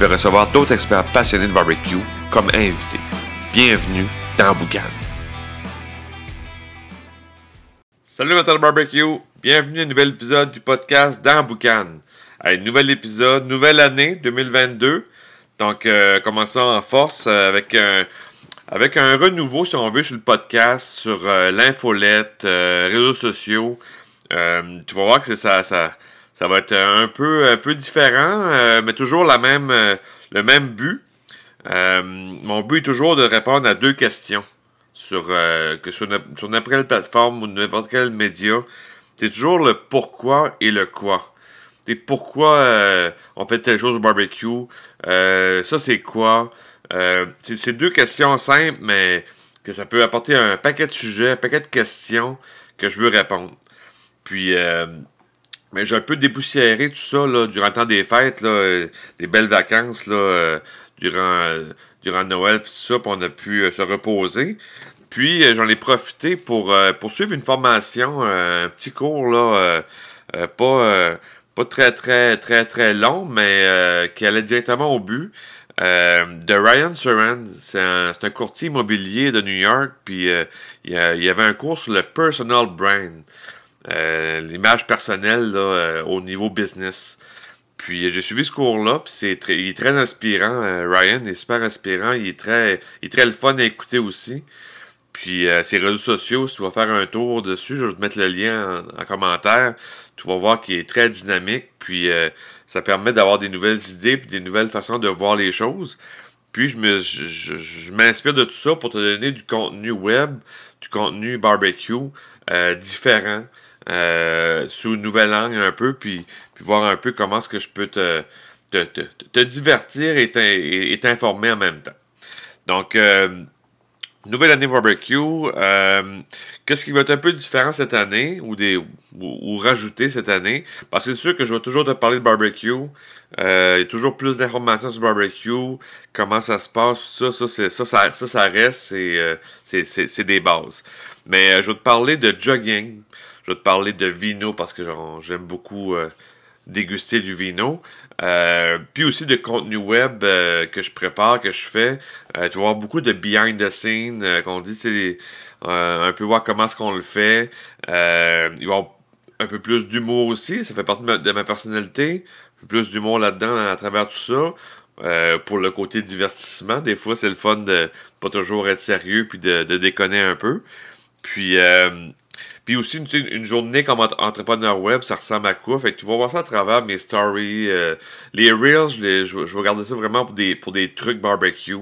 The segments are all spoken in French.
vais recevoir d'autres experts passionnés de barbecue comme invités. Bienvenue dans Boucan. Salut Metal Barbecue, bienvenue à un nouvel épisode du podcast dans Boucan. Un nouvel épisode, nouvelle année 2022. Donc, euh, commençons en force avec un, avec un renouveau, si on veut, sur le podcast, sur euh, l'infolette, euh, réseaux sociaux. Euh, tu vas voir que c'est ça, ça, ça va être un peu, un peu différent, euh, mais toujours la même, euh, le même but. Euh, mon but est toujours de répondre à deux questions sur que n'importe quelle plateforme ou n'importe quel média. C'est toujours le pourquoi et le quoi. C'est pourquoi on fait telle chose au barbecue. Ça, c'est quoi? C'est deux questions simples, mais que ça peut apporter un paquet de sujets, un paquet de questions que je veux répondre. Puis, mais j'ai un peu dépoussiéré tout ça là, durant le temps des fêtes, là, euh, des belles vacances là, euh, durant, euh, durant Noël, tout ça, puis on a pu euh, se reposer. Puis j'en ai profité pour poursuivre une formation, un petit cours là, pas, pas très très très très long, mais qui allait directement au but. Euh, de Ryan Surran, c'est un, un courtier immobilier de New York, puis euh, il y, avait un cours sur le personal brand, l'image personnelle là, euh, au niveau business. Puis euh, j'ai suivi ce cours-là, puis c'est il est très inspirant. euh, Ryan est super inspirant, il est très, il est très le fun à écouter aussi. Puis euh, ses réseaux sociaux, si tu vas faire un tour dessus, je vais te mettre le lien en, en commentaire. Tu vas voir qu'il est très dynamique, puis euh, ça permet d'avoir des nouvelles idées puis des nouvelles façons de voir les choses. Puis je me je, m'inspire de tout ça pour te donner du contenu web, du contenu barbecue euh, différent, euh, sous une nouvelle angle un peu, puis, voir un peu comment est-ce que je peux te, divertir et t'in- et et t'informer en même temps. Donc, euh, Nouvelle année barbecue. euh, Qu'est-ce qui va être un peu différent cette année ou, des, ou, ou rajouter cette année? Parce que c'est sûr que je vais toujours te parler de barbecue. Y a toujours plus d'informations sur barbecue, comment ça se passe, ça, ça, ça, reste, c'est, des bases. Mais je vais te parler de jogging, je vais te parler de vino parce que j'aime beaucoup euh, déguster du vino. Euh, puis aussi de contenu web euh, que je prépare, que je fais. Tu vas voir beaucoup de behind the scene, qu'on dit, c'est un peu voir comment est-ce qu'on le fait. Il va y avoir un peu plus d'humour aussi, ça fait partie de ma, personnalité. Un peu plus d'humour là-dedans à travers tout ça. Pour le côté divertissement, des fois c'est le fun de pas toujours être sérieux puis de, de déconner un peu. Puis euh, puis aussi, une, une journée comme entre- entrepreneur web, ça ressemble à quoi? Fait que tu vas voir ça à travers mes stories. euh, les Reels, je, je, je vais garder ça vraiment pour des, pour des trucs barbecue.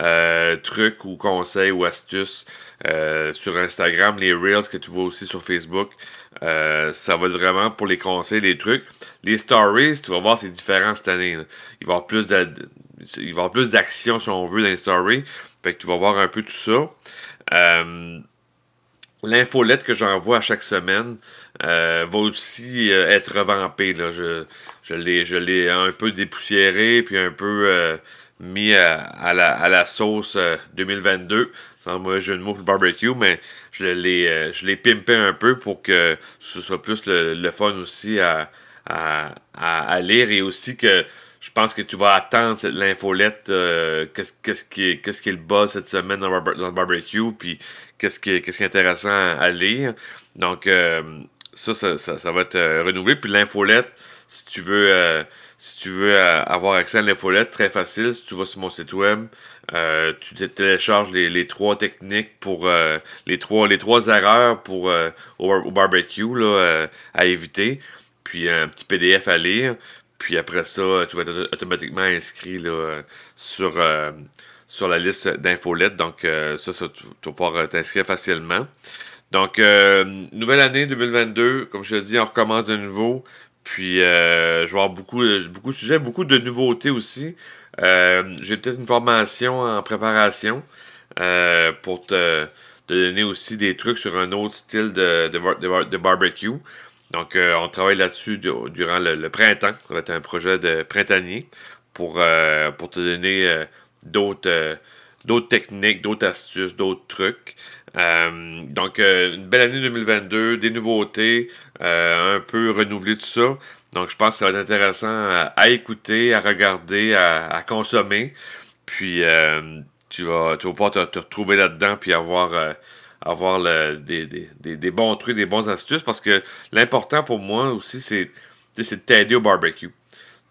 euh, trucs ou conseils ou astuces euh, sur Instagram. Les Reels que tu vois aussi sur Facebook. ça va être vraiment pour les conseils, les trucs. Les stories, tu vas voir, c'est différent cette année. Il va y avoir plus de, il plus d'action, si on veut, dans les stories. Fait que tu vas voir un peu tout ça. L'infolette que j'envoie à chaque semaine euh, va aussi euh, être revampée. Là. Je, je l'ai un peu dépoussiéré, puis un peu euh, mis à, à la, à la sauce euh, 2022, sans mauvais jeu de mots le barbecue, mais je l'ai euh, je l'ai pimpé un peu pour que ce soit plus le, le fun aussi à, à, lire et aussi que je pense que tu vas attendre l'infolette, euh, qu'est-ce qu'est-ce qui, qu'est-ce qui est le buzz cette semaine dans le barbecue, puis qu'est-ce qui, est- intéressant à, lire. Donc, euh, ça, ça, va être euh, renouvelé. Puis l'infolette, si tu veux, euh, si tu veux avoir accès à l'infolette, très facile, si tu vas sur mon site web, tu télécharges les, trois techniques pour les trois les trois erreurs pour au, bar- au barbecue là, à éviter. Puis un petit PDF à lire. Puis après ça, tu vas être auto- automatiquement inscrit là, sur, sur la liste d'infolettes. Donc, euh, ça, tu, vas pouvoir euh, t'inscrire facilement. Donc, euh, nouvelle année 2022. Comme je te dis, on recommence de nouveau. Puis, je vais avoir beaucoup, beaucoup de sujets, beaucoup de nouveautés aussi. J'ai peut-être une formation en préparation pour te, donner aussi des trucs sur un autre style de, de, barbecue. Donc, on travaille là-dessus durant le, printemps. Ça va être un projet de printanier pour, pour te donner d'autres d'autres techniques, d'autres astuces, d'autres trucs. Euh, donc, euh, une belle année 2022, des nouveautés, euh, un peu renouveler tout ça. Donc, je pense que ça va être intéressant à, écouter, à regarder, à, consommer. Puis, tu, vas, tu vas pouvoir te, retrouver là-dedans, puis avoir, des, des, bons trucs, des bons astuces. Parce que l'important pour moi aussi, c'est de t'aider au barbecue.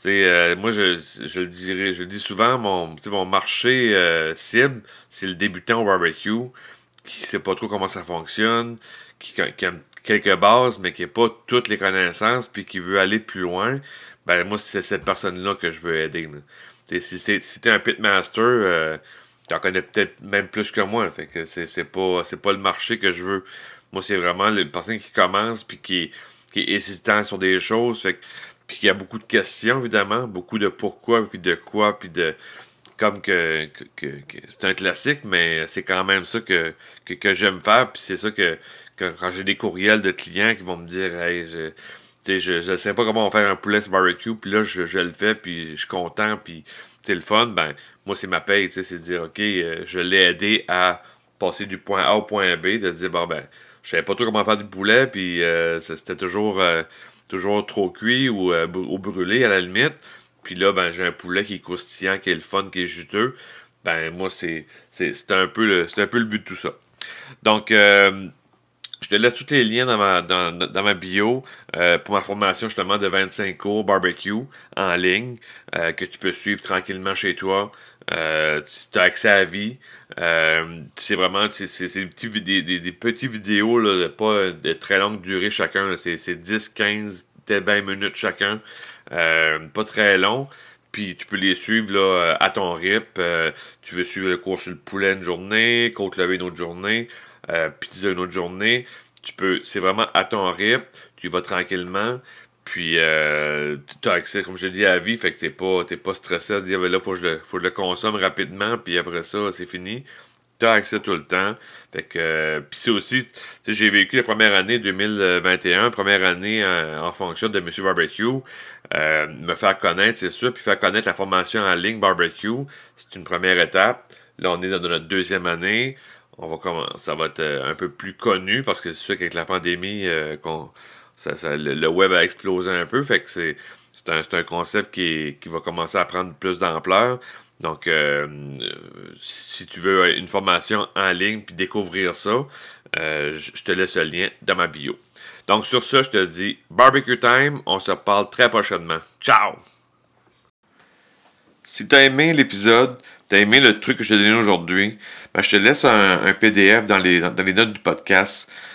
Euh, moi, je, je, le dirais, je dis souvent, mon, mon marché euh, cible, c'est le débutant au barbecue, qui sait pas trop comment ça fonctionne, qui, qui a quelques bases, mais qui n'a pas toutes les connaissances, puis qui veut aller plus loin. Ben, moi, c'est cette personne-là que je veux aider. Si tu es, un pitmaster, euh, tu en connais peut-être même plus que moi. Fait que c'est pas, pas le marché que je veux. Moi, c'est vraiment les personne qui commence, puis qui, qui est hésitant sur des choses. Fait que puis il y a beaucoup de questions, évidemment, beaucoup de pourquoi, puis de quoi, puis de. Comme que, c'est un classique, mais c'est quand même ça que, que, j'aime faire, puis c'est ça que, quand j'ai des courriels de clients qui vont me dire Hey, je, je, sais pas comment on faire un poulet barbecue, puis là, je, le fais, puis je suis content, puis c'est le fun, ben, moi, c'est ma paye, c'est de dire, OK, euh, je l'ai aidé à passer du point A au point B, de dire, bon, ben, je savais pas trop comment faire du poulet, puis euh, c'était toujours, euh, toujours trop cuit ou, euh, brûlé à la limite. Puis là, ben, j'ai un poulet qui est croustillant, qui est le fun, qui est juteux. Ben, moi, c'est, c'est, un, peu le, un peu but de tout ça. Donc, euh, je te laisse tous les liens dans ma, dans, ma bio euh, pour ma formation justement de 25 cours barbecue en ligne que tu peux suivre tranquillement chez toi. Tu as accès à vie. c'est vraiment c'est, des, petits, des, des, petits vidéos, là, pas de très longue durée chacun. C'est, 10, 15, peut-être 20 minutes chacun. Euh, pas très long. Puis tu peux les suivre là, à ton. Euh, tu veux suivre le cours sur le poulet une journée, côte levée une autre journée, euh, pizza une autre journée. Tu peux, c'est vraiment à ton rythme. Tu vas tranquillement. Puis tu as accès, comme je te dis, à la vie. Fait que t'es pas, pas stressé à se dire, ben là, faut que, je le, faut que je le consomme rapidement. Puis après ça, c'est fini tu as accès tout le temps. Fait que, euh, puis c'est aussi, j'ai vécu la première année 2021, première année en, fonction de Monsieur Barbecue. Euh, me faire connaître, c'est sûr, puis faire connaître la formation en ligne barbecue, c'est une première étape. Là, on est dans notre deuxième année. On va commencer, ça va être euh, un peu plus connu parce que c'est sûr qu'avec la pandémie, le, web a explosé un peu. Fait que c'est, un, un, concept qui, qui va commencer à prendre plus d'ampleur. Donc, euh, si tu veux une formation en ligne puis découvrir ça, euh, je te laisse le lien dans ma bio. Donc, sur ça, je te dis barbecue time. On se parle très prochainement. Ciao! Si tu as aimé l'épisode, tu as aimé le truc que je t'ai donné aujourd'hui, ben, je te laisse un, PDF dans les, dans les, notes du podcast.